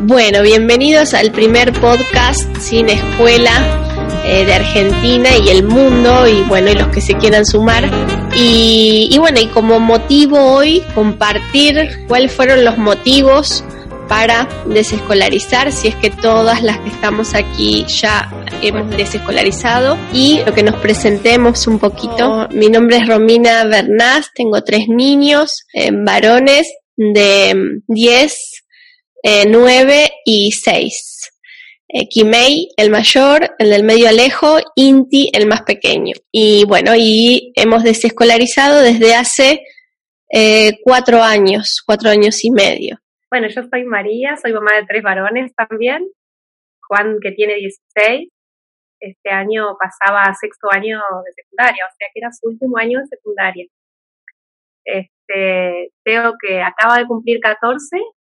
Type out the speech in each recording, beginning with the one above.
Bueno, bienvenidos al primer podcast sin escuela eh, de Argentina y el mundo y bueno, y los que se quieran sumar. Y, y bueno, y como motivo hoy compartir cuáles fueron los motivos para desescolarizar, si es que todas las que estamos aquí ya hemos desescolarizado y lo que nos presentemos un poquito. Mi nombre es Romina Bernás, tengo tres niños, eh, varones de 10, eh, 9 y 6. Eh, Kimei, el mayor, el del medio Alejo, Inti, el más pequeño. Y bueno, y hemos desescolarizado desde hace eh, cuatro años, cuatro años y medio. Bueno, yo soy María, soy mamá de tres varones también. Juan, que tiene 16, este año pasaba a sexto año de secundaria, o sea que era su último año de secundaria. Este, Teo, que acaba de cumplir 14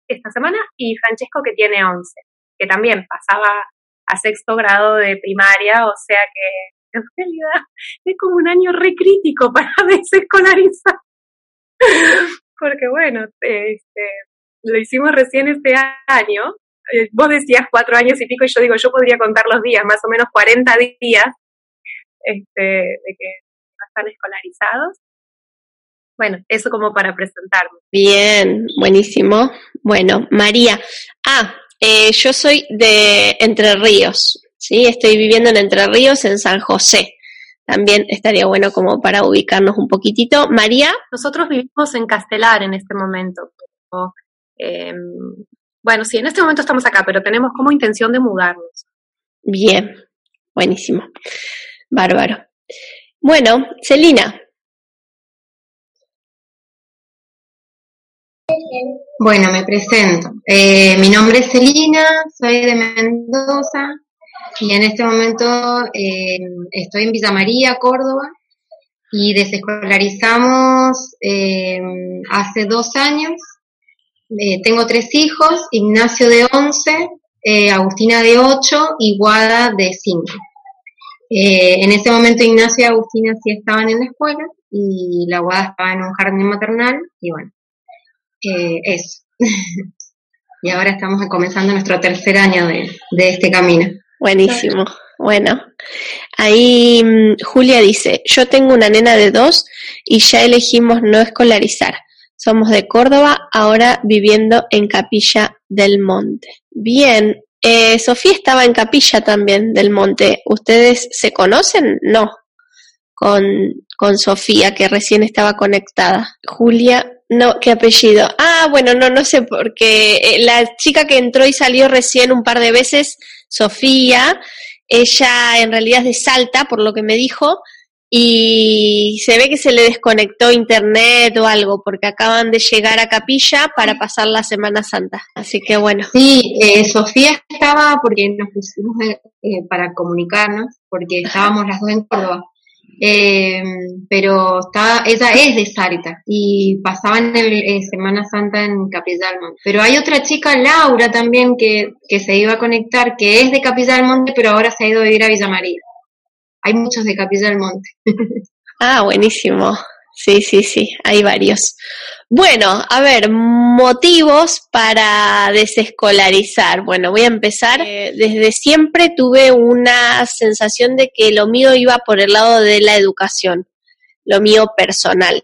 esta semana, y Francesco, que tiene 11, que también pasaba a sexto grado de primaria, o sea que en realidad es como un año re crítico para desescolarizar. Porque bueno, este, lo hicimos recién este año. Eh, vos decías cuatro años y pico y yo digo, yo podría contar los días, más o menos 40 días este, de que están escolarizados. Bueno, eso como para presentarme. Bien, buenísimo. Bueno, María. Ah, eh, yo soy de Entre Ríos, ¿sí? Estoy viviendo en Entre Ríos, en San José. También estaría bueno como para ubicarnos un poquitito. María. Nosotros vivimos en Castelar en este momento. Pero, eh, bueno, sí, en este momento estamos acá, pero tenemos como intención de mudarnos. Bien, buenísimo. Bárbaro. Bueno, Celina. Bueno, me presento. Eh, mi nombre es Celina, soy de Mendoza y en este momento eh, estoy en Villa María, Córdoba, y desescolarizamos eh, hace dos años. Eh, tengo tres hijos, Ignacio de 11, eh, Agustina de 8 y Guada de 5. Eh, en ese momento Ignacio y Agustina sí estaban en la escuela y la Guada estaba en un jardín maternal y bueno, eh, eso. y ahora estamos comenzando nuestro tercer año de, de este camino. Buenísimo. Bueno, ahí mm, Julia dice, yo tengo una nena de dos y ya elegimos no escolarizar. Somos de Córdoba, ahora viviendo en Capilla del Monte. Bien, eh, Sofía estaba en Capilla también del Monte. ¿Ustedes se conocen? No. Con, con Sofía, que recién estaba conectada. Julia, no, ¿qué apellido? Ah, bueno, no, no sé, porque eh, la chica que entró y salió recién un par de veces, Sofía, ella en realidad es de Salta, por lo que me dijo, y se ve que se le desconectó internet o algo, porque acaban de llegar a Capilla para pasar la Semana Santa. Así que bueno. Sí, eh, Sofía estaba porque nos pusimos eh, eh, para comunicarnos, porque estábamos las dos en Córdoba. Eh, pero está, ella es de Salta y pasaban el eh, Semana Santa en Capilla del Monte. Pero hay otra chica, Laura, también que, que se iba a conectar, que es de Capilla del Monte, pero ahora se ha ido a vivir a Villa María. Hay muchos de Capilla del Monte. Ah, buenísimo. Sí, sí, sí, hay varios. Bueno, a ver, motivos para desescolarizar. Bueno, voy a empezar. Eh, desde siempre tuve una sensación de que lo mío iba por el lado de la educación, lo mío personal.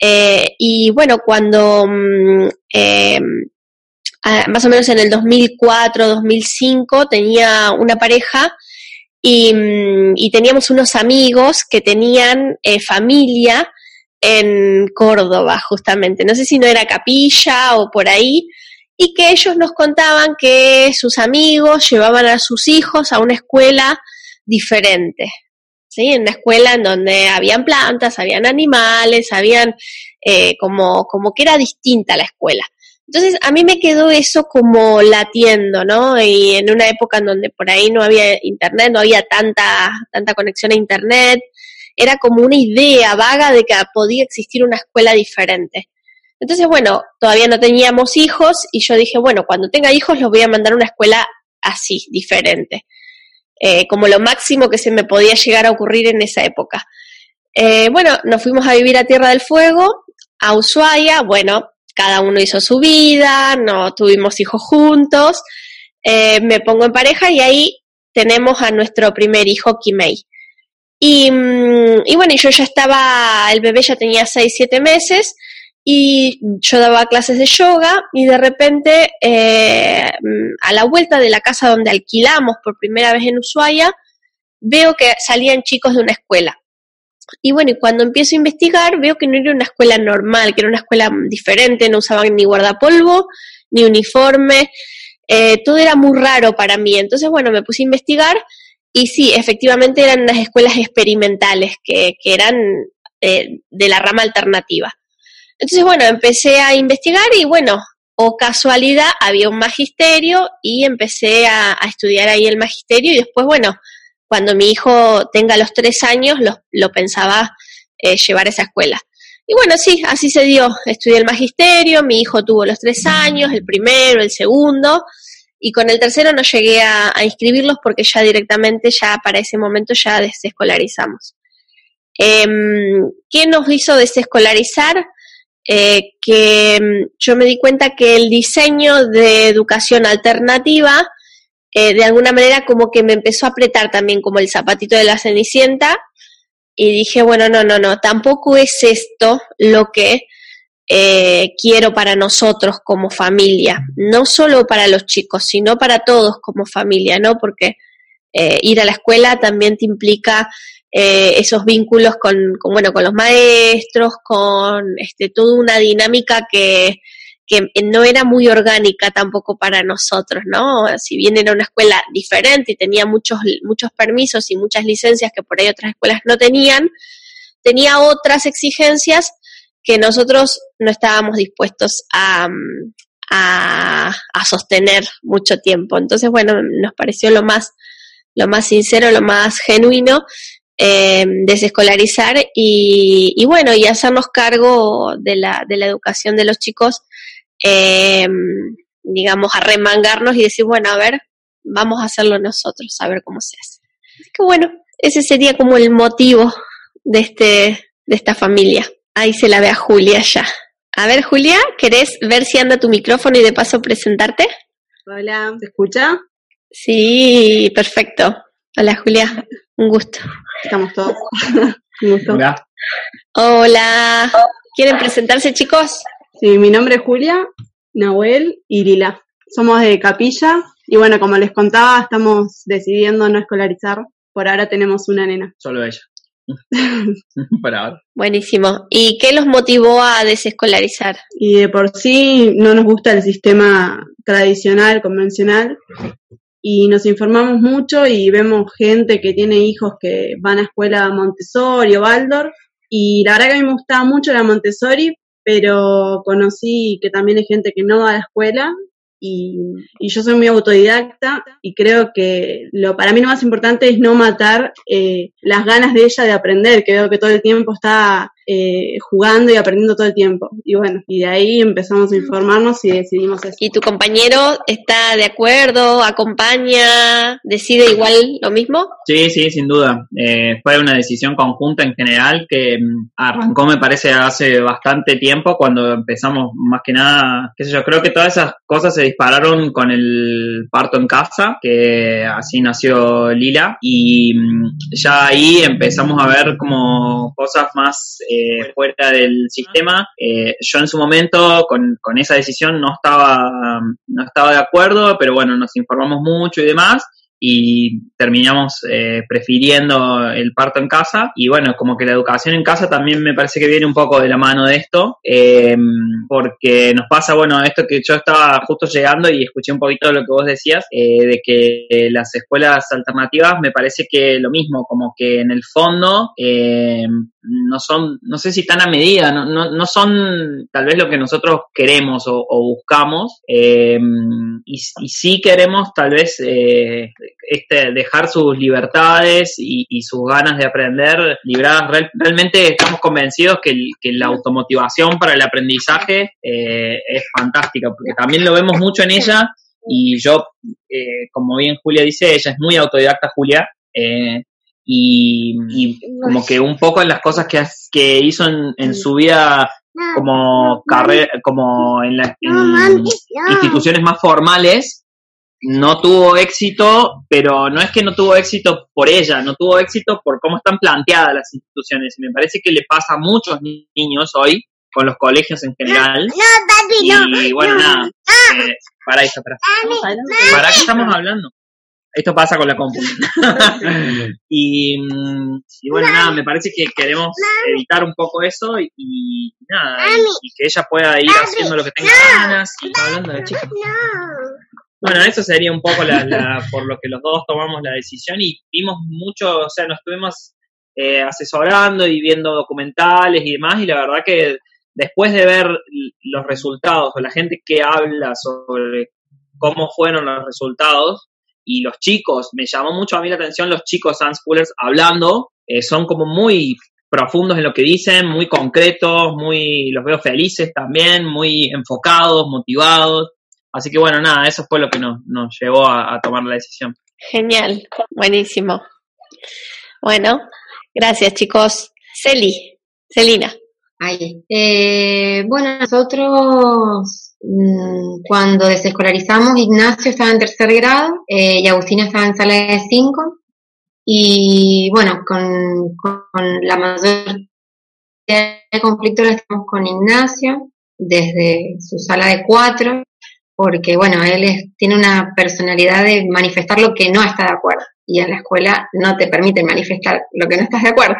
Eh, y bueno, cuando mm, eh, ah, más o menos en el 2004, 2005 tenía una pareja y, mm, y teníamos unos amigos que tenían eh, familia en Córdoba, justamente. No sé si no era Capilla o por ahí, y que ellos nos contaban que sus amigos llevaban a sus hijos a una escuela diferente. ¿Sí? En una escuela en donde habían plantas, habían animales, habían eh, como, como que era distinta la escuela. Entonces a mí me quedó eso como latiendo, ¿no? Y en una época en donde por ahí no había internet, no había tanta, tanta conexión a internet, era como una idea vaga de que podía existir una escuela diferente. Entonces, bueno, todavía no teníamos hijos y yo dije, bueno, cuando tenga hijos los voy a mandar a una escuela así, diferente, eh, como lo máximo que se me podía llegar a ocurrir en esa época. Eh, bueno, nos fuimos a vivir a Tierra del Fuego, a Ushuaia, bueno, cada uno hizo su vida, no tuvimos hijos juntos, eh, me pongo en pareja y ahí tenemos a nuestro primer hijo, Kimei. Y, mm, y bueno, yo ya estaba, el bebé ya tenía 6, 7 meses y yo daba clases de yoga y de repente eh, a la vuelta de la casa donde alquilamos por primera vez en Ushuaia, veo que salían chicos de una escuela. Y bueno, y cuando empiezo a investigar, veo que no era una escuela normal, que era una escuela diferente, no usaban ni guardapolvo, ni uniforme, eh, todo era muy raro para mí. Entonces, bueno, me puse a investigar y sí, efectivamente eran unas escuelas experimentales que, que eran eh, de la rama alternativa. Entonces, bueno, empecé a investigar y bueno, o casualidad, había un magisterio y empecé a, a estudiar ahí el magisterio y después, bueno, cuando mi hijo tenga los tres años, lo, pensaba eh, llevar a esa escuela. Y bueno, sí, así se dio. Estudié el magisterio, mi hijo tuvo los tres años, el primero, el segundo, y con el tercero no llegué a, inscribirlos porque ya directamente, ya para ese momento ya desescolarizamos. Em, ¿Qué nos hizo desescolarizar? Eh, que em, yo me di cuenta que el diseño de educación alternativa eh, de alguna manera como que me empezó a apretar también como el zapatito de la cenicienta y dije, bueno, no, no, no, tampoco es esto lo que eh, quiero para nosotros como familia, no solo para los chicos, sino para todos como familia, ¿no? Porque eh, ir a la escuela también te implica esos vínculos con, con, bueno, con los maestros, con este, toda una dinámica que, que no era muy orgánica tampoco para nosotros, ¿no? Si bien era una escuela diferente y tenía muchos, muchos permisos y muchas licencias que por ahí otras escuelas no tenían, tenía otras exigencias que nosotros no estábamos dispuestos a, a, sostener mucho tiempo. Entonces, bueno, nos pareció lo más, lo más sincero, lo más genuino eh, desescolarizar y, y, bueno, y hacernos cargo de la, de la educación de los chicos eh, digamos, a remangarnos y decir, bueno, a ver, vamos a hacerlo nosotros, a ver cómo se hace. Así que bueno, ese sería como el motivo de, este, de esta familia. Ahí se la ve a Julia ya. A ver, Julia, ¿querés ver si anda tu micrófono y de paso presentarte? Hola, ¿te escucha? Sí, perfecto. Hola, Julia. Un gusto. Estamos todos. Un gusto. Hola. Hola. ¿Quieren presentarse, chicos? Sí, mi nombre es Julia, Nahuel y Lila. Somos de Capilla y bueno, como les contaba, estamos decidiendo no escolarizar. Por ahora tenemos una nena. Solo ella. Para ahora. Buenísimo. ¿Y qué los motivó a desescolarizar? Y de por sí no nos gusta el sistema tradicional, convencional, y nos informamos mucho y vemos gente que tiene hijos que van a escuela Montessori o Waldorf, y la verdad que a mí me gustaba mucho la Montessori, pero conocí que también hay gente que no va a la escuela y, y, yo soy muy autodidacta y creo que lo para mí lo más importante es no matar eh, las ganas de ella de aprender, que veo que todo el tiempo está eh, jugando y aprendiendo todo el tiempo. Y bueno, y de ahí empezamos a informarnos y decidimos eso. ¿Y tu compañero está de acuerdo, acompaña, decide igual lo mismo? Sí, sí, sin duda. Eh, fue una decisión conjunta en general que mm, arrancó, me parece, hace bastante tiempo cuando empezamos más que nada, qué sé yo, creo que todas esas cosas se dispararon con el parto en casa, que así nació Lila, y mm, ya ahí empezamos a ver como cosas más eh, fuera del sistema. Eh, yo en su momento con, con, esa decisión no estaba, no estaba de acuerdo, pero bueno, nos informamos mucho y demás. Y terminamos eh, prefiriendo el parto en casa. Y bueno, como que la educación en casa también me parece que viene un poco de la mano de esto, eh, porque nos pasa, bueno, esto que yo estaba justo llegando y escuché un poquito de lo que vos decías, eh, de que las escuelas alternativas me parece que lo mismo, como que en el fondo no son, no sé si tan a medida, no, no, no son tal vez lo que nosotros queremos o, buscamos, y, y, sí queremos tal vez este, dejar sus libertades y, sus ganas de aprender libradas. realmente estamos convencidos que, la automotivación para el aprendizaje eh, es fantástica, porque también lo vemos mucho en ella y yo, eh, como bien Julia dice, ella es muy autodidacta, Julia. Eh, y, como que un poco en las cosas que, que hizo en, su vida como carrera, como en las instituciones más formales, no tuvo éxito, pero no es que no tuvo éxito por ella, no tuvo éxito por cómo están planteadas las instituciones. Me parece que le pasa a muchos niños hoy con los colegios en general. y bueno, nada, eh, para esto, para. ¿Para qué estamos hablando? Esto pasa con la compu. y, bueno, nada, me parece que queremos evitar un poco eso y, nada, y, que ella pueda ir haciendo lo que tenga ganas. Y hablando de chicos. Bueno, eso sería un poco la, por lo que los dos tomamos la decisión y vimos mucho, o sea, nos estuvimos eh, asesorando y viendo documentales y demás y la verdad que después de ver los resultados o la gente que habla sobre cómo fueron los resultados y los chicos, me llamó mucho a mí la atención los chicos unschoolers hablando, eh, son como muy profundos en lo que dicen, muy concretos, muy los veo felices también, muy enfocados, motivados. Así que bueno, nada, eso fue lo que nos, nos llevó a, tomar la decisión. Genial, buenísimo. Bueno, gracias chicos. Celi, Celina. Ahí. Eh, bueno, nosotros mm, cuando desescolarizamos, Ignacio estaba en tercer grado eh, y Agustina estaba en sala de cinco. Y bueno, con, con la mayor de conflicto lo estamos con Ignacio desde su sala de cuatro porque bueno, él tiene una personalidad de manifestar lo que no está de acuerdo y en la escuela no te permite manifestar lo que no estás de acuerdo.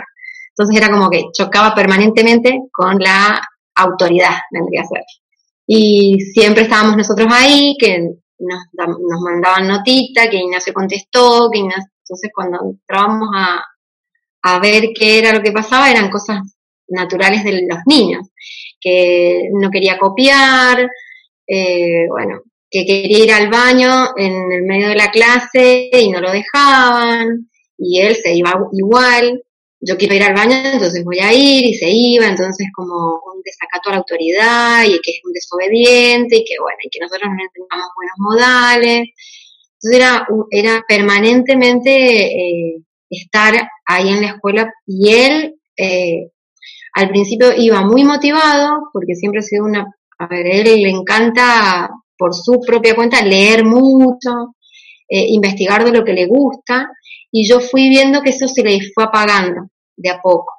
Entonces era como que chocaba permanentemente con la autoridad, vendría a ser. Y siempre estábamos nosotros ahí, que nos, mandaban notita, que Ignacio contestó, que entonces cuando entrábamos a, a ver qué era lo que pasaba, eran cosas naturales de los niños, que no quería copiar, eh, bueno, que quería ir al baño en el medio de la clase y no lo dejaban, y él se iba igual, yo quiero ir al baño, entonces voy a ir, y se iba, entonces como un desacato a la autoridad, y que es un desobediente, y que bueno, y que nosotros no tengamos buenos modales. Entonces era, era permanentemente eh, estar ahí en la escuela, y él eh, al principio iba muy motivado, porque siempre ha sido una a ver, él le encanta por su propia cuenta leer mucho, eh, investigar de lo que le gusta, y yo fui viendo que eso se le fue apagando de a poco,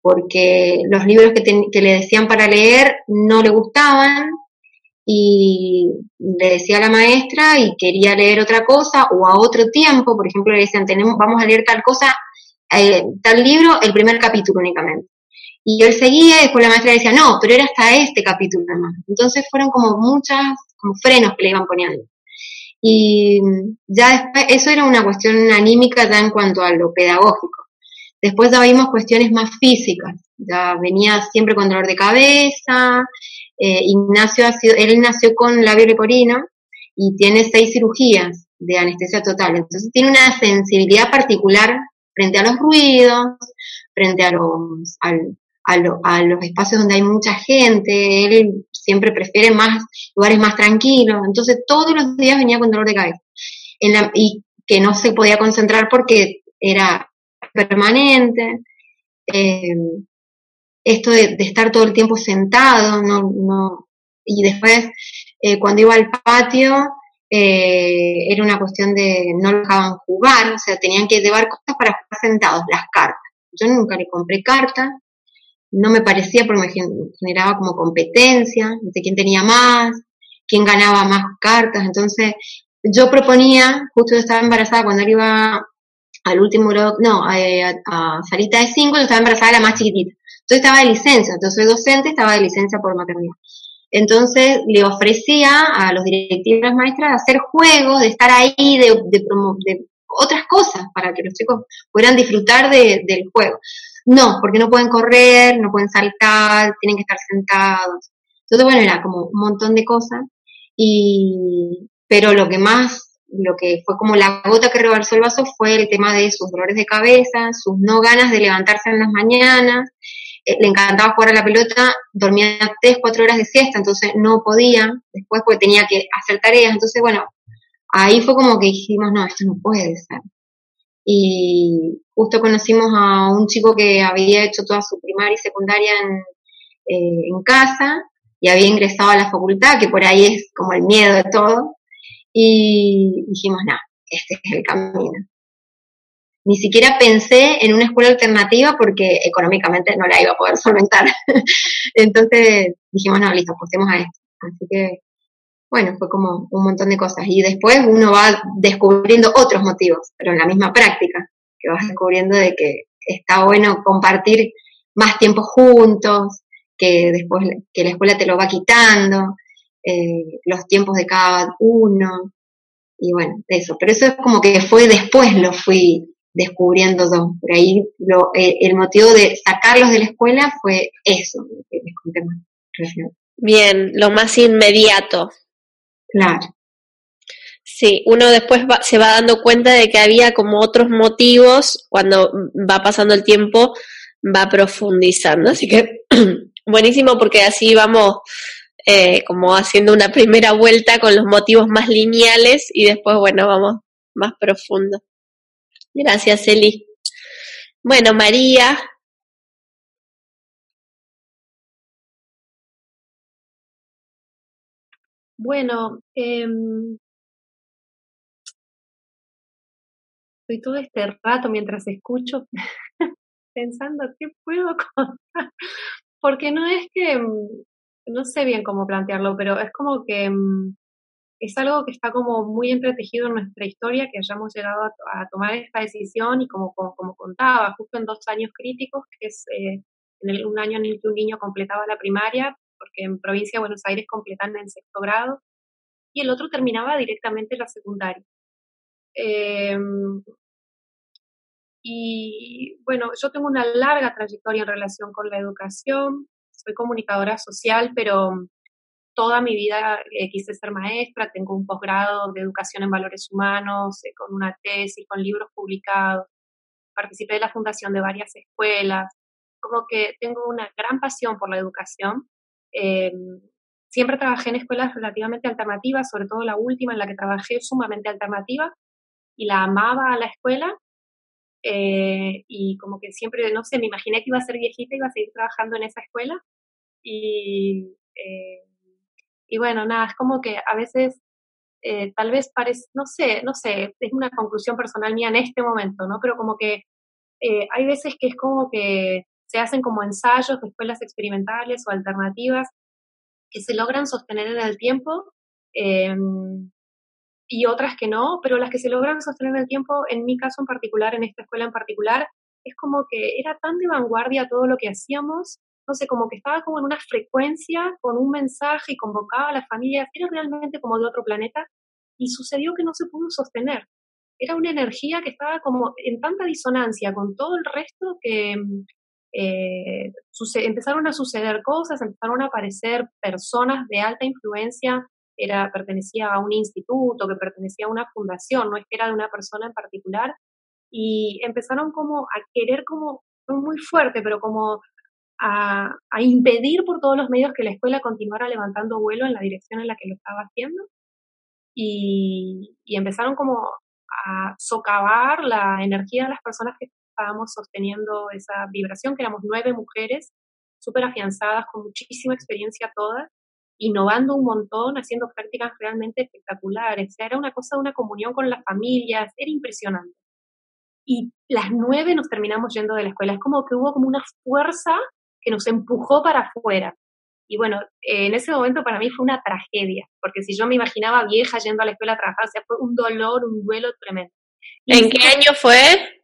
porque los libros que, le decían para leer no le gustaban, y le decía a la maestra y quería leer otra cosa o a otro tiempo, por ejemplo, le decían, tenemos, vamos a leer tal cosa, eh, tal libro, el primer capítulo únicamente. Y él seguía y después la maestra decía, no, pero era hasta este capítulo más. Entonces fueron como muchas, como frenos que le iban poniendo. Y ya después, eso era una cuestión anímica ya en cuanto a lo pedagógico. Después ya vimos cuestiones más físicas. Ya venía siempre con dolor de cabeza. Eh, Ignacio ha sido, él nació con labio leporino y tiene seis cirugías de anestesia total. Entonces tiene una sensibilidad particular frente a los ruidos, frente a los, al, a, a, los espacios donde hay mucha gente, él siempre prefiere más lugares más tranquilos, entonces todos los días venía con dolor de cabeza en la, y que no se podía concentrar porque era permanente, eh, esto de, estar todo el tiempo sentado, no, no, y después eh, cuando iba al patio eh, era una cuestión de no lo dejaban jugar, o sea, tenían que llevar cosas para jugar sentados, las cartas. Yo nunca le compré cartas, no me parecía porque me generaba como competencia, de quién tenía más, quién ganaba más cartas, entonces yo proponía, justo yo estaba embarazada cuando él iba al último no, a, a, salita de 5, yo estaba embarazada, la más chiquitita. Entonces estaba de licencia, entonces soy docente, estaba de licencia por maternidad. Entonces le ofrecía a los directivos las maestras hacer juegos, de estar ahí, de, de, de otras cosas para que los chicos puedan disfrutar de, del juego. No, porque no pueden correr, no pueden saltar, tienen que estar sentados. Entonces, bueno, era como un montón de cosas. Y, pero lo que más, lo que fue como la gota que rebalsó el vaso fue el tema de sus dolores de cabeza, sus no ganas de levantarse en las mañanas. Eh, le encantaba jugar a la pelota, dormía tres, cuatro horas de siesta, entonces no podía después porque tenía que hacer tareas. Entonces, bueno, ahí fue como que dijimos, no, esto no puede ser. Y justo conocimos a un chico que había hecho toda su primaria y secundaria en, eh, en casa y había ingresado a la facultad, que por ahí es como el miedo de todo. Y dijimos, no, este es el camino. Ni siquiera pensé en una escuela alternativa porque económicamente no la iba a poder solventar. Entonces dijimos, no, listo, apostemos a esto. Así que bueno, fue como un montón de cosas. Y después uno va descubriendo otros motivos, pero en la misma práctica, que vas descubriendo de que está bueno compartir más tiempo juntos, que después que la escuela te lo va quitando, eh, los tiempos de cada uno, y bueno, eso. Pero eso es como que fue después lo fui descubriendo yo. Por ahí lo, eh, el motivo de sacarlos de la escuela fue eso, que les conté más. Bien, lo más inmediato. Claro. Sí, uno después se va dando cuenta de que había como otros motivos, cuando va pasando el tiempo, va profundizando. Así que buenísimo porque así vamos eh, como haciendo una primera vuelta con los motivos más lineales y después, bueno, vamos más profundo. Gracias, Eli. Bueno, María, Bueno, eh, estoy todo este rato mientras escucho pensando qué puedo contar, porque no es que, mm, no sé bien cómo plantearlo, pero es como que mm, es algo que está como muy entretejido en nuestra historia, que hayamos llegado a, tomar esta decisión y como, como, contaba, justo en dos años críticos, que es eh, en un año en el que un niño completaba la primaria, porque en provincia de Buenos Aires completan en sexto grado, y el otro terminaba directamente la secundaria. Em, y bueno, yo tengo una larga trayectoria en relación con la educación, soy comunicadora social, pero toda mi vida eh, quise ser maestra, tengo un posgrado de educación en valores humanos, eh, con una tesis, con libros publicados, participé de la fundación de varias escuelas, como que tengo una gran pasión por la educación. Em, siempre trabajé en escuelas relativamente alternativas, sobre todo la última en la que trabajé sumamente alternativa y la amaba a la escuela. Eh, y como que siempre, no sé, me imaginé que iba a ser viejita y iba a seguir trabajando en esa escuela. Y, eh, y bueno, nada, es como que a veces eh, tal vez parece, no sé, no sé, es una conclusión personal mía en este momento, ¿no? Pero como que hay veces que es como que se hacen como ensayos de escuelas experimentales o alternativas que se logran sostener en el tiempo em, y otras que no, pero las que se logran sostener en el tiempo, en mi caso en particular, en esta escuela en particular, es como que era tan de vanguardia todo lo que hacíamos, no sé, como que estaba como en una frecuencia con un mensaje y convocaba a las familias, era realmente como de otro planeta y sucedió que no se pudo sostener. Era una energía que estaba como en tanta disonancia con todo el resto que, eh, empezaron a suceder cosas, empezaron a aparecer personas de alta influencia, era, pertenecía a un instituto, que pertenecía a una fundación, no es que era de una persona en particular, y empezaron como a querer como, muy fuerte, pero como a, a, impedir por todos los medios que la escuela continuara levantando vuelo en la dirección en la que lo estaba haciendo. Y, y empezaron como a socavar la energía de las personas que estábamos sosteniendo esa vibración, que éramos nueve mujeres súper afianzadas, con muchísima experiencia todas, innovando un montón, haciendo prácticas realmente espectaculares. era una cosa una comunión con las familias, era impresionante. Y las nueve nos terminamos yendo de la escuela. Es como que hubo como una fuerza que nos empujó para afuera. Y bueno, en ese momento para mí fue una tragedia, porque si yo me imaginaba vieja yendo a la escuela a trabajar, o sea, fue un dolor, un duelo tremendo. ¿En qué año fue?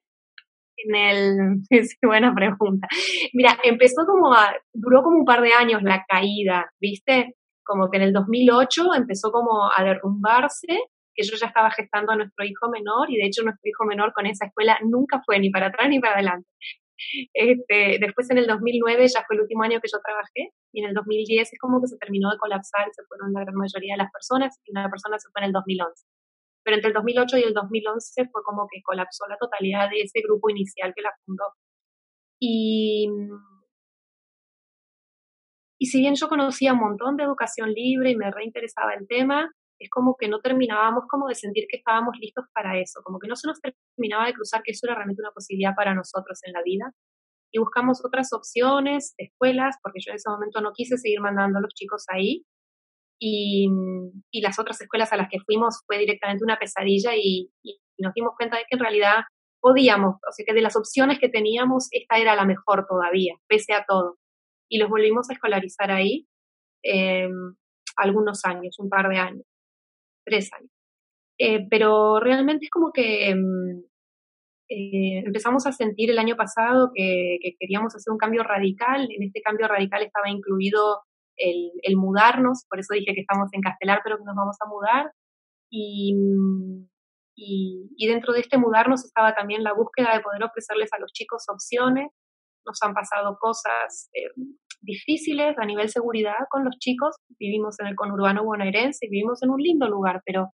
En el, es buena pregunta. Mira, empezó como a, duró como un par de años la caída, ¿viste? Como que en el 2008 empezó como a derrumbarse, que yo ya estaba gestando a nuestro hijo menor y de hecho nuestro hijo menor con esa escuela nunca fue ni para atrás ni para adelante. Este, después en el 2009 ya fue el último año que yo trabajé y en el 2010 es como que se terminó de colapsar se fueron la gran mayoría de las personas y una persona se fue en el 2011. Pero entre el 2008 y el 2011 fue como que colapsó la totalidad de ese grupo inicial que la fundó. Y, y si bien yo conocía un montón de educación libre y me reinteresaba el tema, es como que no terminábamos como de sentir que estábamos listos para eso, como que no se nos terminaba de cruzar que eso era realmente una posibilidad para nosotros en la vida. Y buscamos otras opciones escuelas, porque yo en ese momento no quise seguir mandando a los chicos ahí. Y, y las otras escuelas a las que fuimos fue directamente una pesadilla y, nos dimos cuenta de que en realidad podíamos, o sea que de las opciones que teníamos, esta era la mejor todavía, pese a todo. Y los volvimos a escolarizar ahí eh, algunos años, un par de años tres años. Eh, pero realmente es como que mm, eh, empezamos a sentir el año pasado que, queríamos hacer un cambio radical. En este cambio radical estaba incluido el, mudarnos, por eso dije que estamos en Castelar, pero que nos vamos a mudar. Y, dentro de este mudarnos estaba también la búsqueda de poder ofrecerles a los chicos opciones. Nos han pasado cosas eh, difíciles a nivel seguridad con los chicos. Vivimos en el conurbano bonaerense, vivimos en un lindo lugar, pero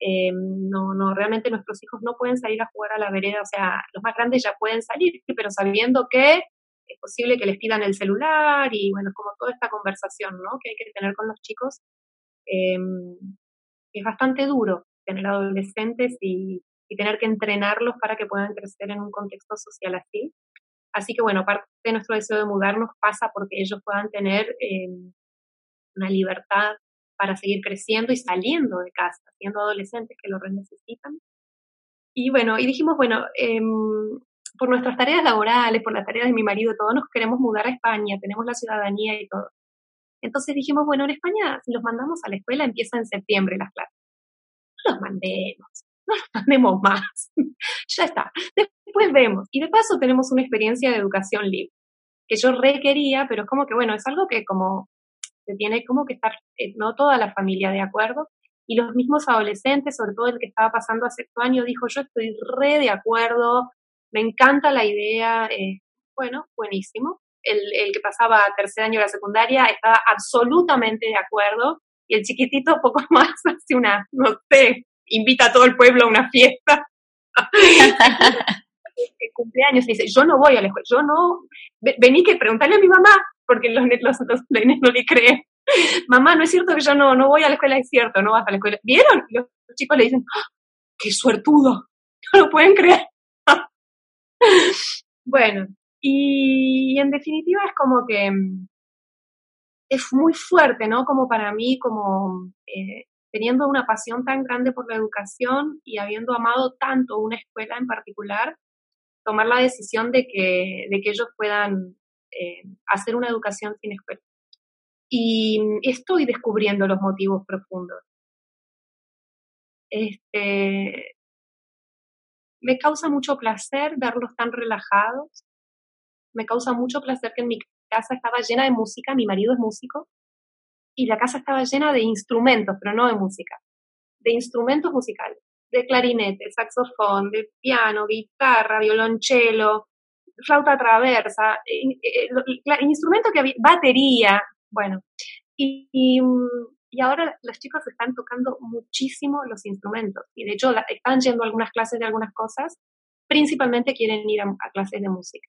eh, no, no, realmente nuestros hijos no pueden salir a jugar a la vereda, o sea, los más grandes ya pueden salir, pero sabiendo que es posible que les pidan el celular y bueno, como toda esta conversación, ¿no? Que hay que tener con los chicos. Eh, es bastante duro tener adolescentes y, y tener que entrenarlos para que puedan crecer en un contexto social así. Así que bueno, parte de nuestro deseo de mudarnos pasa porque ellos puedan tener eh, una libertad para seguir creciendo y saliendo de casa, siendo adolescentes que lo necesitan. Y bueno, y dijimos, bueno, eh, por nuestras tareas laborales, por las tareas de mi marido, todos nos queremos mudar a España, tenemos la ciudadanía y todo. Entonces dijimos, bueno, en España, si los mandamos a la escuela, empieza en septiembre las clases. No los mandemos, no los mandemos más. ya está después vemos. Y de paso tenemos una experiencia de educación libre, que yo requería, pero es como que, bueno, es algo que como se tiene como que estar, eh, no toda la familia de acuerdo. Y los mismos adolescentes, sobre todo el que estaba pasando a sexto año, dijo, yo estoy re de acuerdo, me encanta la idea, eh, bueno, buenísimo. El, el, que pasaba tercer año de la secundaria estaba absolutamente de acuerdo y el chiquitito poco más hace una, no sé, invita a todo el pueblo a una fiesta. cumpleaños y dice, yo no voy a la escuela, yo no, vení que preguntarle a mi mamá, porque los, los, los no le creen. Mamá, no es cierto que yo no, no voy a la escuela, es cierto, no vas a la escuela. ¿Vieron? Y los, chicos le dicen, ¡Ah! qué suertudo, no lo pueden creer. Bueno, y en definitiva es como que mm, es muy fuerte, ¿no? Como para mí, como eh, teniendo una pasión tan grande por la educación y habiendo amado tanto una escuela en particular, tomar la decisión de que, de que ellos puedan eh, hacer una educación sin escuela. Y estoy descubriendo los motivos profundos. Este, me causa mucho placer verlos tan relajados. Me causa mucho placer que en mi casa estaba llena de música, mi marido es músico, y la casa estaba llena de instrumentos, pero no de música, de instrumentos musicales de clarinete, saxofón, de piano, guitarra, violonchelo, flauta traversa, eh, eh, instrumento que había, batería, bueno. Y, y, ahora los chicos están tocando muchísimo los instrumentos y de hecho están yendo a algunas clases de algunas cosas, principalmente quieren ir a, clases de música.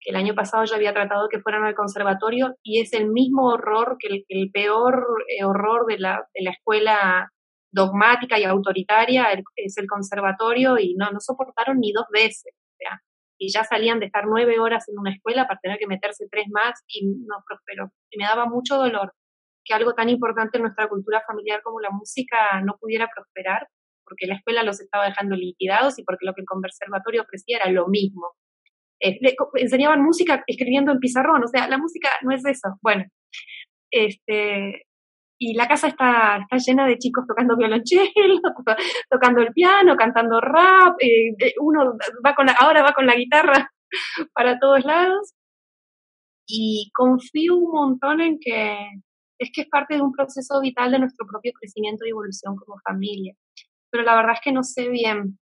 Que el año pasado yo había tratado que fueran al conservatorio y es el mismo horror que el, peor eh, horror de la, de la escuela dogmática y autoritaria es el conservatorio y no, no soportaron ni dos veces. Y ya salían de estar nueve horas en una escuela para tener que meterse tres más y no prosperó. Y me daba mucho dolor que algo tan importante en nuestra cultura familiar como la música no pudiera prosperar, porque la escuela los estaba dejando liquidados y porque lo que el conservatorio ofrecía era lo mismo. Eh, enseñaban música escribiendo en pizarrón, o sea, la música no es eso. Bueno, este, y la casa está, está llena de chicos tocando violonchelo, tocando el piano, cantando rap, eh, uno va con ahora va con la guitarra para todos lados y confío un montón en que es que es parte de un proceso vital de nuestro propio crecimiento y evolución como familia. Pero la verdad es que no sé bien,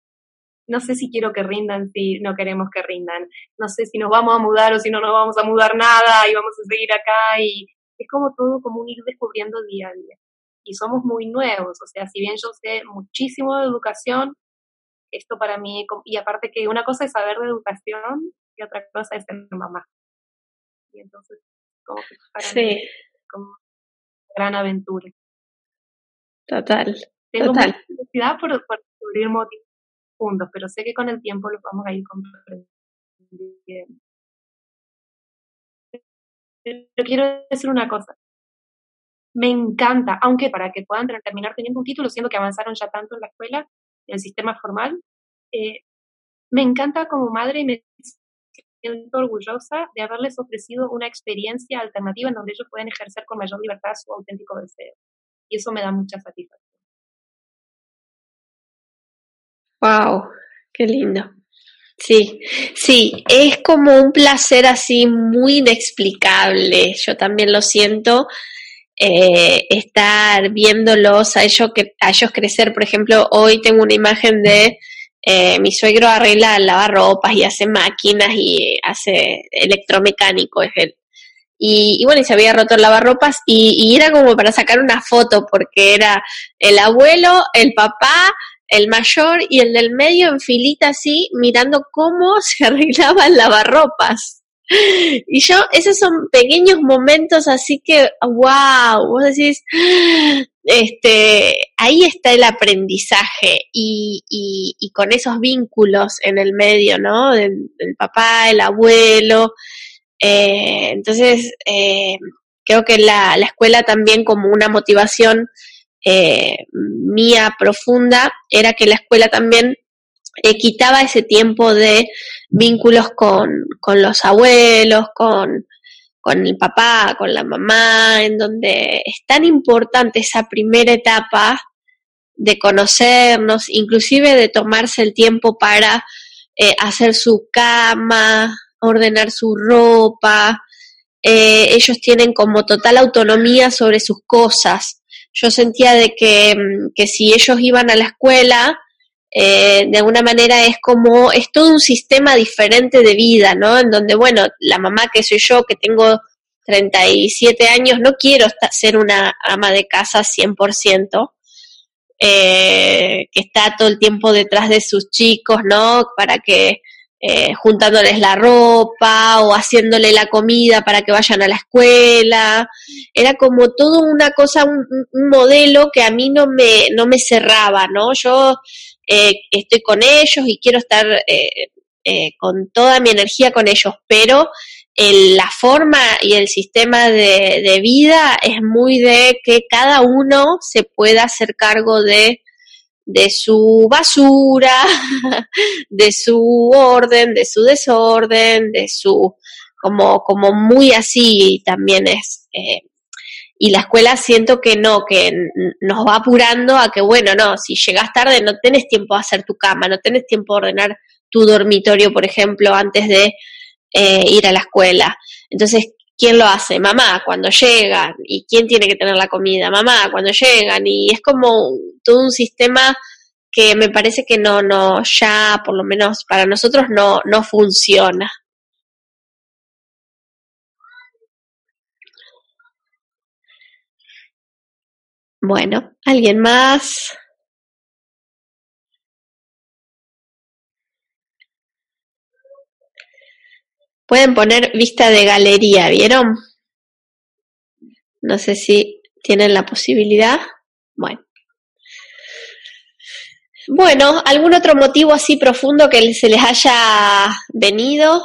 no sé si quiero que rindan, si no queremos que rindan, no sé si nos vamos a mudar o si no nos vamos a mudar nada y vamos a seguir acá y es como todo como un ir descubriendo día a día. Y somos muy nuevos, o sea, si bien yo sé muchísimo de educación, esto para mí, y aparte que una cosa es saber de educación y otra cosa es ser mamá. Y entonces, como que para mí como gran aventura. Total. Tengo total. mucha por, por descubrir motivos juntos, pero sé que con el tiempo los vamos a ir comprendiendo. Pero quiero decir una cosa. Me encanta, aunque para que puedan terminar teniendo un título, siendo que avanzaron ya tanto en la escuela, en el sistema formal, eh, me encanta como madre y me siento orgullosa de haberles ofrecido una experiencia alternativa en donde ellos pueden ejercer con mayor libertad su auténtico deseo. Y eso me da mucha satisfacción. Wow, qué lindo. Sí, sí, es como un placer así muy inexplicable. Yo también lo siento. Eh, estar viéndolos a ellos, a ellos crecer. Por ejemplo, hoy tengo una imagen de eh, mi suegro arregla lavarropas y hace máquinas y hace electromecánico, es él. Y, y, bueno, y se había roto el lavarropas y, y era como para sacar una foto porque era el abuelo, el papá, el mayor y el del medio en filita así, mirando cómo se arreglaba el lavarropas. Y yo, esos son pequeños momentos así que, wow, vos decís, este, ahí está el aprendizaje y, y, y con esos vínculos en el medio, ¿no? Del, papá, el abuelo. Eh, entonces, eh, creo que la, la escuela también como una motivación eh, mía profunda era que la escuela también eh, quitaba ese tiempo de vínculos con, con los abuelos, con, con el papá, con la mamá, en donde es tan importante esa primera etapa de conocernos, inclusive de tomarse el tiempo para eh, hacer su cama, ordenar su ropa. Eh, ellos tienen como total autonomía sobre sus cosas yo sentía de que, mm, que si ellos iban a la escuela, eh, de alguna manera es como, es todo un sistema diferente de vida, ¿no? En donde, bueno, la mamá que soy yo, que tengo 37 años, no quiero ser una ama de casa 100%, eh, que está todo el tiempo detrás de sus chicos, ¿no? Para que eh, juntándoles la ropa o haciéndole la comida para que vayan a la escuela. Era como todo una cosa, un, un modelo que a mí no me, no me cerraba, ¿no? Yo eh, estoy con ellos y quiero estar eh, eh, con toda mi energía con ellos, pero la forma y el sistema de, vida es muy de que cada uno se pueda hacer cargo de de su basura, de su orden, de su desorden, de su, como, como muy así también es. Y la escuela siento que no, que nos va apurando a que, bueno, no, si llegas tarde no tenés tiempo a hacer tu cama, no tenés tiempo a ordenar tu dormitorio, por ejemplo, antes de eh, ir a la escuela. Entonces, ¿quién lo hace? Mamá, cuando llegan. ¿Y quién tiene que tener la comida? Mamá, cuando llegan. Y es como todo un sistema que me parece que no, no, ya por lo menos para nosotros no, no funciona. Bueno, ¿alguien más? Pueden poner vista de galería, ¿vieron? No sé si tienen la posibilidad. Bueno. Bueno, ¿algún otro motivo así profundo que se les haya venido?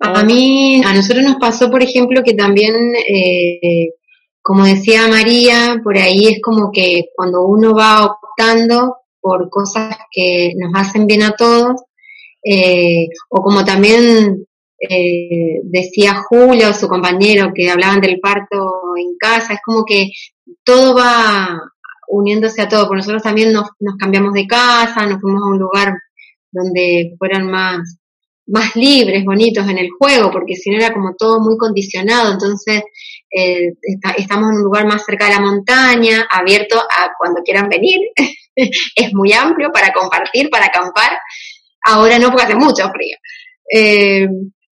A mí, a nosotros nos pasó, por ejemplo, que también eh, como decía María, por ahí es como que cuando uno va optando por cosas que nos hacen bien a todos, eh, o como también eh, decía Julio, su compañero, que hablaban del parto en casa, es como que todo va uniéndose a todo, porque nosotros también nos, nos cambiamos de casa, nos fuimos a un lugar donde fueran más, más libres, bonitos en el juego, porque si no era como todo muy condicionado, entonces eh, estamos en un lugar más cerca de la montaña, abierto a cuando quieran venir, es muy amplio para compartir, para acampar, ahora no porque hace mucho frío. Eh,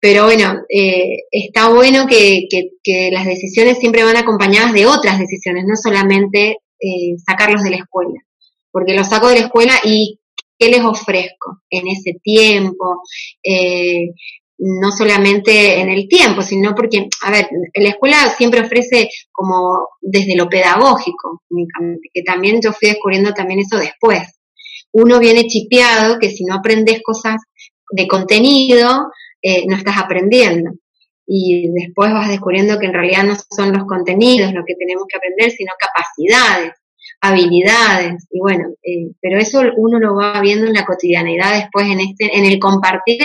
pero bueno, eh, está bueno que, que, las decisiones siempre van acompañadas de otras decisiones, no solamente eh, sacarlos de la escuela, porque los saco de la escuela y ¿qué les ofrezco en ese tiempo? Eh, no solamente en el tiempo, sino porque, a ver, la escuela siempre ofrece como desde lo pedagógico, que también yo fui descubriendo también eso después. Uno viene chipeado que si no aprendes cosas de contenido, eh, no estás aprendiendo. Y después vas descubriendo que en realidad no son los contenidos lo que tenemos que aprender, sino capacidades, habilidades. Y bueno, eh, pero eso uno lo va viendo en la cotidianidad después, en, este, en el compartir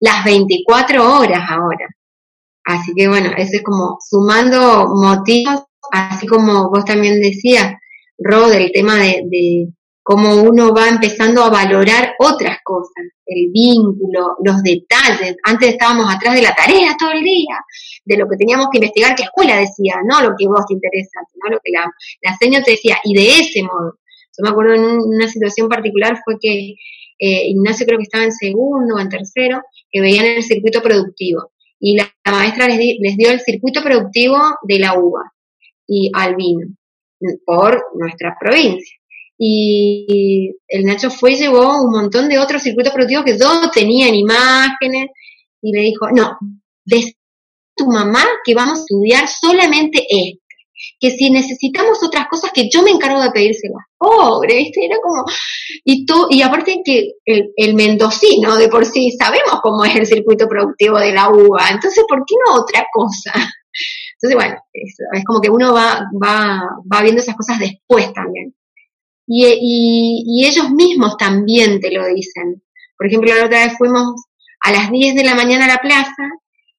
las 24 horas ahora. Así que bueno, eso es como sumando motivos, así como vos también decías, Ro, del tema de, de cómo uno va empezando a valorar otras cosas, el vínculo, los detalles. Antes estábamos atrás de la tarea todo el día, de lo que teníamos que investigar, que escuela decía, no lo que vos te interesa, sino lo que la, la te decía, y de ese modo. Yo me acuerdo en una situación particular fue que eh, Ignacio creo que estaba en segundo o en tercero, que veían el circuito productivo. Y la, maestra les, les dio el circuito productivo de la uva y al vino por nuestra provincia y el Nacho fue y llevó un montón de otros circuitos productivos que yo tenía en imágenes y le dijo, no, de tu mamá que vamos a estudiar solamente este, que si necesitamos otras cosas que yo me encargo de pedírselas. Pobre, ¿viste? Era como, y tú, y aparte que el, el mendocino de por sí sabemos cómo es el circuito productivo de la uva, entonces ¿por qué no otra cosa? Entonces, bueno, es, es como que uno va, va, va viendo esas cosas después también y, y, ellos mismos también te lo dicen. Por ejemplo, la otra vez fuimos a las 10 de la mañana a la plaza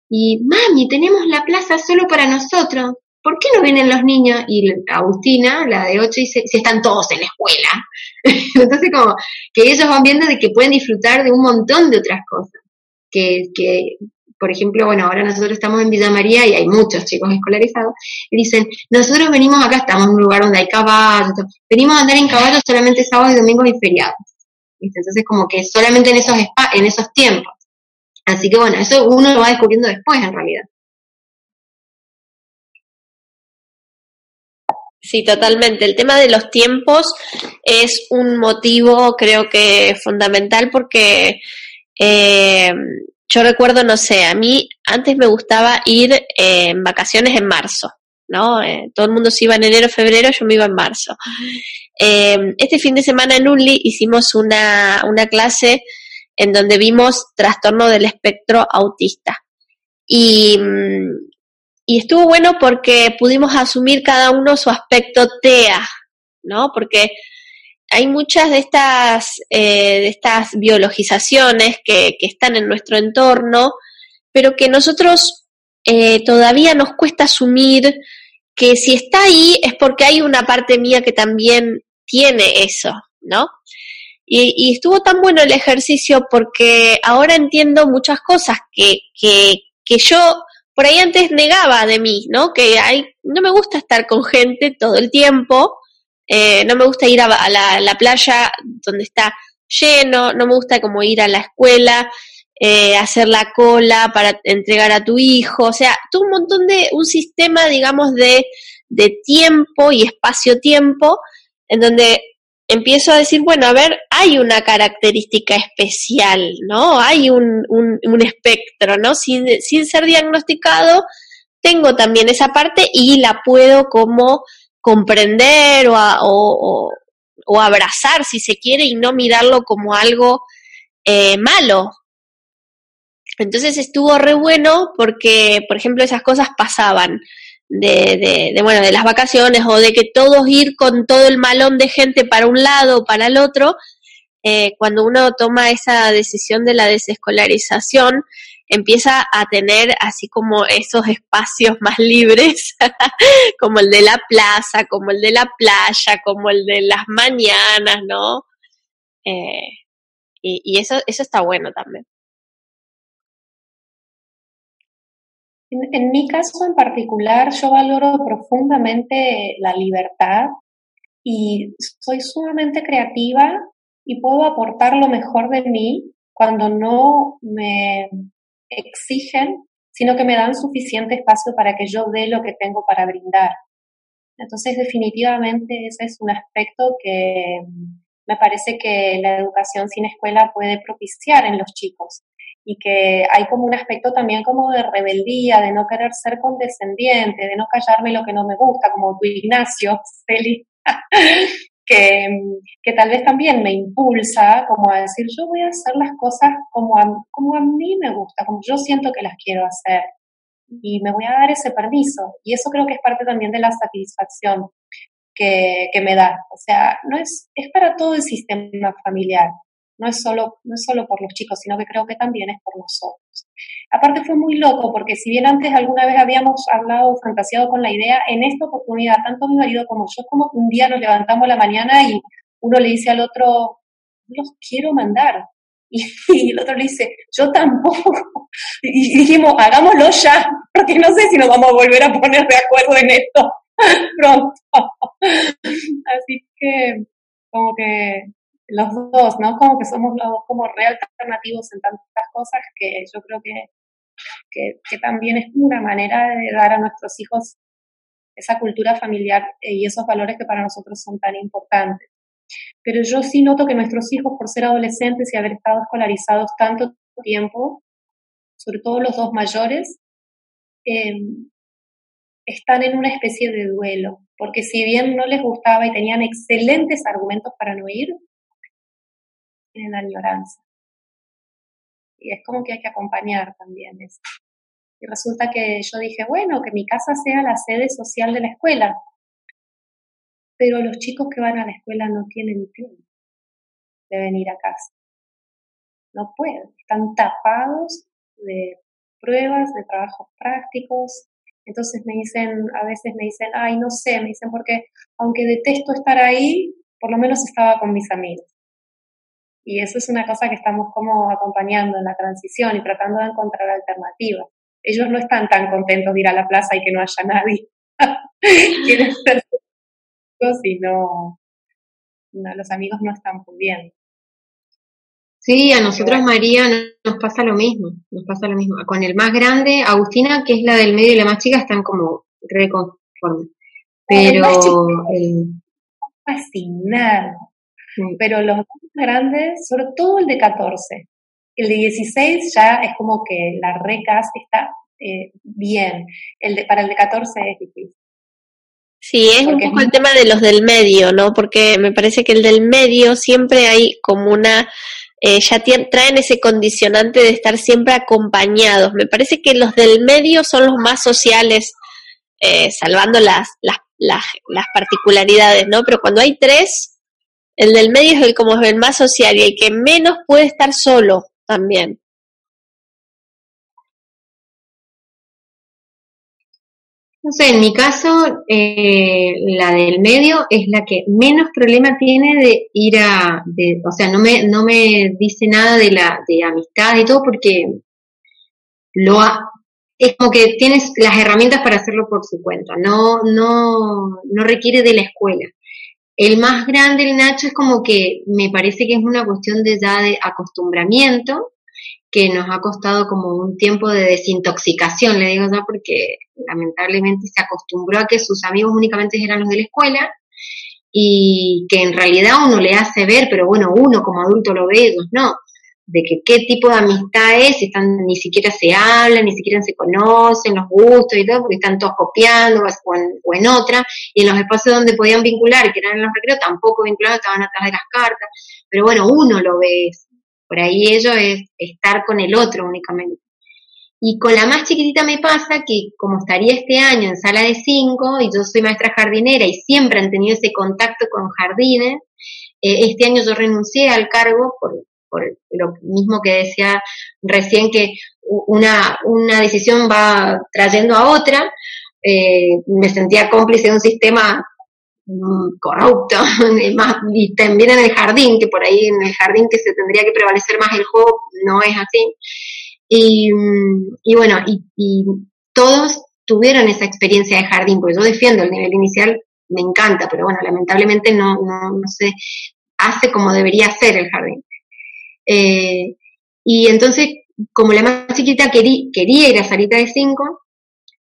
y, mami, tenemos la plaza solo para nosotros. ¿Por qué no vienen los niños? Y Agustina, la de 8, dice, si están todos en la escuela. Entonces, como que ellos van viendo de que pueden disfrutar de un montón de otras cosas. Que, que por ejemplo, bueno, ahora nosotros estamos en Villa María y hay muchos chicos escolarizados, y dicen, nosotros venimos acá, estamos en un lugar donde hay caballos, venimos a andar en caballos solamente sábados y domingos y feriados. Entonces, como que solamente en esos, en esos tiempos. Así que bueno, eso uno lo va descubriendo después en realidad. Sí, totalmente. El tema de los tiempos es un motivo, creo que fundamental, porque eh, yo recuerdo, no sé, a mí antes me gustaba ir eh, en vacaciones en marzo, ¿no? Eh, todo el mundo se iba en enero, febrero, yo me iba en marzo. Eh, este fin de semana en UNLI hicimos una, una clase en donde vimos trastorno del espectro autista. Y, y estuvo bueno porque pudimos asumir cada uno su aspecto TEA, ¿no? Porque hay muchas de estas, eh, de estas biologizaciones que, que, están en nuestro entorno, pero que nosotros eh, todavía nos cuesta asumir que si está ahí es porque hay una parte mía que también tiene eso, ¿no? Y, estuvo tan bueno el ejercicio porque ahora entiendo muchas cosas que, que, que yo por ahí antes negaba de mí, ¿no? Que hay, no me gusta estar con gente todo el tiempo, eh, no me gusta ir a, la, la, playa donde está lleno, no me gusta como ir a la escuela, eh, hacer la cola para entregar a tu hijo, o sea, todo un montón de, un sistema, digamos, de, de tiempo y espacio-tiempo, en donde empiezo a decir, bueno, a ver, hay una característica especial, ¿no? Hay un, un, un espectro, ¿no? Sin, sin ser diagnosticado, tengo también esa parte y la puedo como comprender o, o, o, abrazar, si se quiere, y no mirarlo como algo eh, malo. Entonces estuvo re bueno porque, por ejemplo, esas cosas pasaban. De, de, de, bueno, de las vacaciones o de que todos ir con todo el malón de gente para un lado o para el otro, eh, cuando uno toma esa decisión de la desescolarización, empieza a tener así como esos espacios más libres, como el de la plaza, como el de la playa, como el de las mañanas, ¿no? Eh, y, eso, eso está bueno también. En, mi caso en particular, yo valoro profundamente la libertad y soy sumamente creativa y puedo aportar lo mejor de mí cuando no me exigen, sino que me dan suficiente espacio para que yo dé lo que tengo para brindar. Entonces, definitivamente ese es un aspecto que me parece que la educación sin escuela puede propiciar en los chicos y que hay como un aspecto también como de rebeldía, de no querer ser condescendiente, de no callarme lo que no me gusta, como tu Ignacio, Celi, que, que tal vez también me impulsa como a decir, yo voy a hacer las cosas como a, como a mí me gusta, como yo siento que las quiero hacer y me voy a dar ese permiso. Y eso creo que es parte también de la satisfacción que, que me da. O sea, no es, es para todo el sistema familiar no es solo, no es solo por los chicos, sino que creo que también es por nosotros. Aparte fue muy loco, porque si bien antes alguna vez habíamos hablado, fantaseado con la idea, en esta oportunidad, tanto mi marido como yo, como un día nos levantamos la mañana y uno le dice al otro, los quiero mandar. Y, el otro le dice, yo tampoco. Y, dijimos, hagámoslo ya, porque no sé si nos vamos a volver a poner de acuerdo en esto pronto. Así que, como que los dos, ¿no? Como que somos los dos como real alternativos en tantas cosas que yo creo que, que, también es una manera de dar a nuestros hijos esa cultura familiar eh, y esos valores que para nosotros son tan importantes. Pero yo sí noto que nuestros hijos, por ser adolescentes y haber estado escolarizados tanto tiempo, sobre todo los dos mayores, em, están en una especie de duelo, porque si bien no les gustaba y tenían excelentes argumentos para no ir, en la añoranza. Y es como que hay que acompañar también eso. Y resulta que yo dije, bueno, que mi casa sea la sede social de la escuela. Pero los chicos que van a la escuela no tienen tiempo de venir a casa. No pueden. Están tapados de pruebas, de trabajos prácticos. Entonces me dicen, a veces me dicen, ay, no sé, me dicen, porque aunque detesto estar ahí, por lo menos estaba con mis amigos. Y eso es una cosa que estamos como acompañando en la transición y tratando de encontrar alternativas. Ellos no están tan contentos de ir a la plaza y que no haya nadie. Quieren ser y no, los amigos no están pudiendo. Sí, a nosotros María nos pasa lo mismo, nos pasa lo mismo. Con el más grande, Agustina, que es la del medio y la más chica, están como reconformes. Pero el, fascinado. Pero los más grandes, sobre todo el de 14, el de 16 ya es como que la recas está eh, bien. El de, para el de 14 es difícil. Sí, es un poco el tema de los del medio, ¿no? Porque me parece que el del medio siempre hay como una, eh, ya traen ese condicionante de estar siempre acompañados. Me parece que los del medio son los más sociales, eh, salvando las, las, las, las particularidades, ¿no? Pero cuando hay tres, el del medio es el como es el más social y el que menos puede estar solo también. No sé, en mi caso, eh, la del medio es la que menos problema tiene de ir a, de, o sea, no me, no me dice nada de la, de amistad y todo porque lo ha, es como que tienes las herramientas para hacerlo por su cuenta, no, no, no requiere de la escuela. El más grande, el Nacho, es como que me parece que es una cuestión de ya de acostumbramiento, que nos ha costado como un tiempo de desintoxicación, le digo ya, porque lamentablemente se acostumbró a que sus amigos únicamente eran los de la escuela y que en realidad uno le hace ver, pero bueno, uno como adulto lo ve, ellos no de que qué tipo de amistad es, están, ni siquiera se hablan, ni siquiera se conocen, los gustos y todo, porque están todos copiando o en, otra, y en los espacios donde podían vincular, que eran en los recreos, tampoco vinculados, estaban atrás de las cartas, pero bueno, uno lo ve, por ahí ello es estar con el otro únicamente. Y con la más chiquitita me pasa que como estaría este año en sala de cinco, y yo soy maestra jardinera y siempre han tenido ese contacto con jardines, Eh, este año yo renuncié al cargo por, por lo mismo que decía recién que una, una decisión va trayendo a otra. Eh, me sentía cómplice de un sistema mm, corrupto, y también en el jardín, que por ahí en el jardín que se tendría que prevalecer más el juego, no es así. Y, y bueno, y, y, todos tuvieron esa experiencia de jardín, porque yo defiendo el nivel inicial, me encanta, pero bueno, lamentablemente no, no, no se hace como debería ser el jardín. Eh, y entonces, como la más chiquita quería, quería ir a Sarita de 5,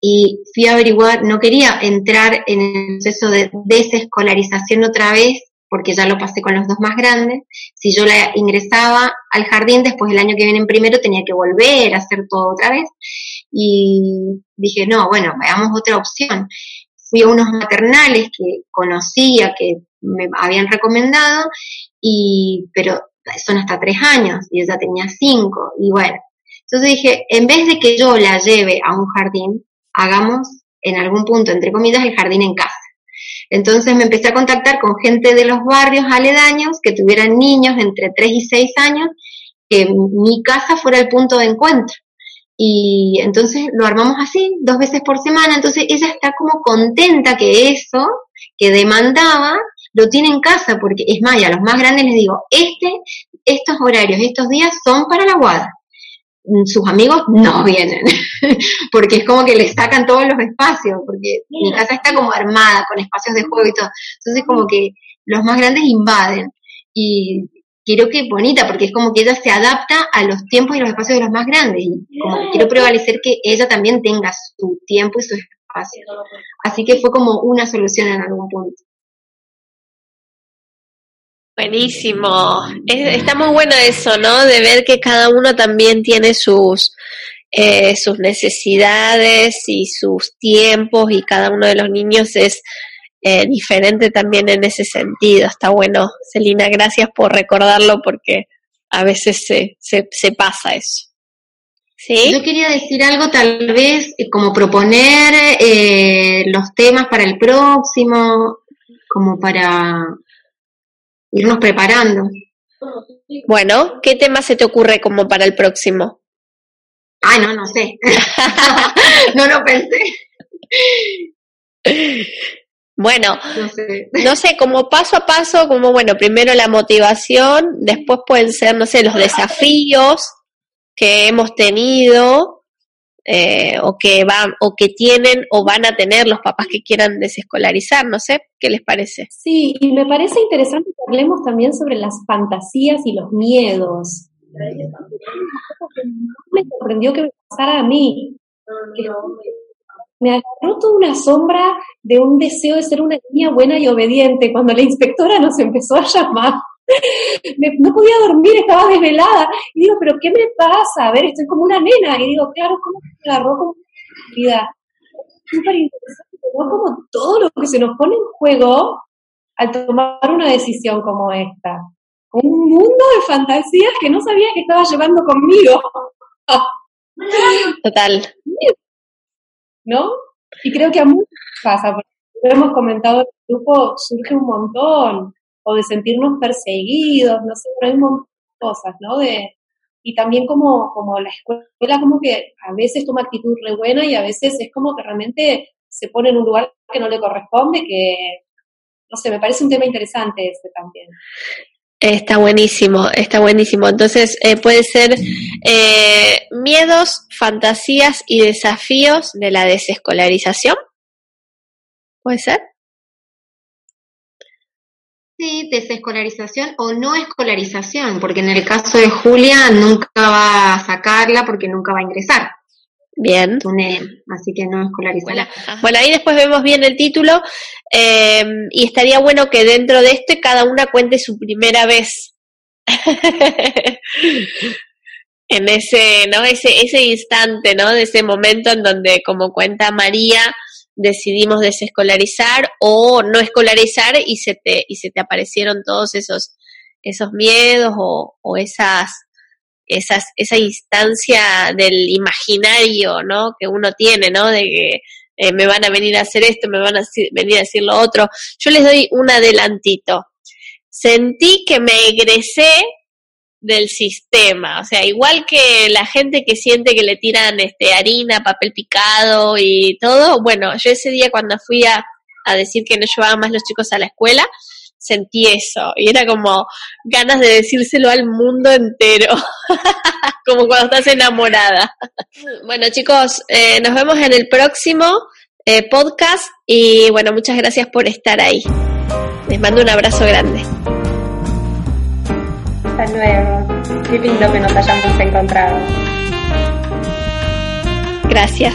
y fui a averiguar, no quería entrar en el proceso de desescolarización otra vez, porque ya lo pasé con los dos más grandes. Si yo la ingresaba al jardín, después el año que viene en primero tenía que volver a hacer todo otra vez. Y dije, no, bueno, veamos otra opción. Fui a unos maternales que conocía, que me habían recomendado, y, pero son hasta tres años, y ella tenía cinco, y bueno. Entonces dije, en vez de que yo la lleve a un jardín, hagamos en algún punto, entre comillas, el jardín en casa. Entonces me empecé a contactar con gente de los barrios aledaños que tuvieran niños entre 3 y 6 años, que mi casa fuera el punto de encuentro. Y entonces lo armamos así, dos veces por semana. Entonces ella está como contenta que eso que demandaba lo tiene en casa, porque es más, a los más grandes les digo, este, estos horarios, estos días son para la guada. Mm, sus amigos no vienen, porque es como que le sacan todos los espacios, porque mi casa está como armada con espacios de juego y todo. Entonces como que los más grandes invaden. Y quiero que bonita, porque es como que ella se adapta a los tiempos y los espacios de los más grandes. Y como que quiero prevalecer que ella también tenga su tiempo y su espacio. Así que fue como una solución en algún punto. Buenísimo. está muy bueno eso, ¿no? De ver que cada uno también tiene sus, eh, sus necesidades y sus tiempos y cada uno de los niños es eh, diferente también en ese sentido. Está bueno. Celina, gracias por recordarlo porque a veces se, se, se pasa eso. ¿Sí? Yo quería decir algo tal vez eh, como proponer los temas para el próximo, como para irnos preparando. Bueno, ¿qué tema se te ocurre como para el próximo? Ay, no, no sé. no lo pensé. Bueno, no sé. no sé, como paso a paso, como bueno, primero la motivación, después pueden ser, no sé, los desafíos que hemos tenido, eh, o que van o que tienen o van a tener los papás que quieran desescolarizar, no sé, ¿qué les parece? Sí, y me parece interesante que hablemos también sobre las fantasías y los miedos. Me sorprendió que me pasara a mí. Me agarró toda una sombra de un deseo de ser una niña buena y obediente cuando la inspectora nos empezó a llamar no podía dormir, estaba desvelada. Y digo, ¿pero qué me pasa? A ver, estoy como una nena. Y digo, claro, ¿cómo me agarró como vida? Súper interesante, ¿no? Como todo lo que se nos pone en juego al tomar una decisión como esta. Un mundo de fantasías que no sabía que estaba llevando conmigo. Total. ¿No? Y creo que a muchos pasa, porque lo hemos comentado en el grupo, surge un montón o de sentirnos perseguidos, no sé, pero hay un montón de cosas, ¿no? De, y también como, como la escuela como que a veces toma actitud re buena y a veces es como que realmente se pone en un lugar que no le corresponde, que, no sé, me parece un tema interesante ese también. Está buenísimo, está buenísimo. Entonces eh, puede ser eh, miedos, fantasías y desafíos de la desescolarización. ¿Puede ser? Sí, desescolarización o no escolarización, porque en el caso de Julia nunca va a sacarla porque nunca va a ingresar. Bien. así que no escolarizarla. Bueno, ahí después vemos bien el título em, y estaría bueno que dentro de este cada una cuente su primera vez. en ese, ¿no? Ese, ese instante, ¿no? De ese momento en donde, como cuenta María, decidimos desescolarizar o no escolarizar y se te, y se te aparecieron todos esos, esos miedos o, o esas, esas, esa instancia del imaginario, ¿no? Que uno tiene, ¿no? De que eh, me van a venir a hacer esto, me van a venir a decir lo otro. Yo les doy un adelantito. sentí que me egresé del sistema, o sea, igual que la gente que siente que le tiran este harina, papel picado y todo, bueno, yo ese día cuando fui a, a decir que no llevaba más los chicos a la escuela, sentí eso y era como ganas de decírselo al mundo entero, como cuando estás enamorada. bueno chicos, eh, nos vemos en el próximo eh, podcast y bueno, muchas gracias por estar ahí. Les mando un abrazo grande. Hasta luego. Qué lindo que nos hayamos encontrado. Gracias.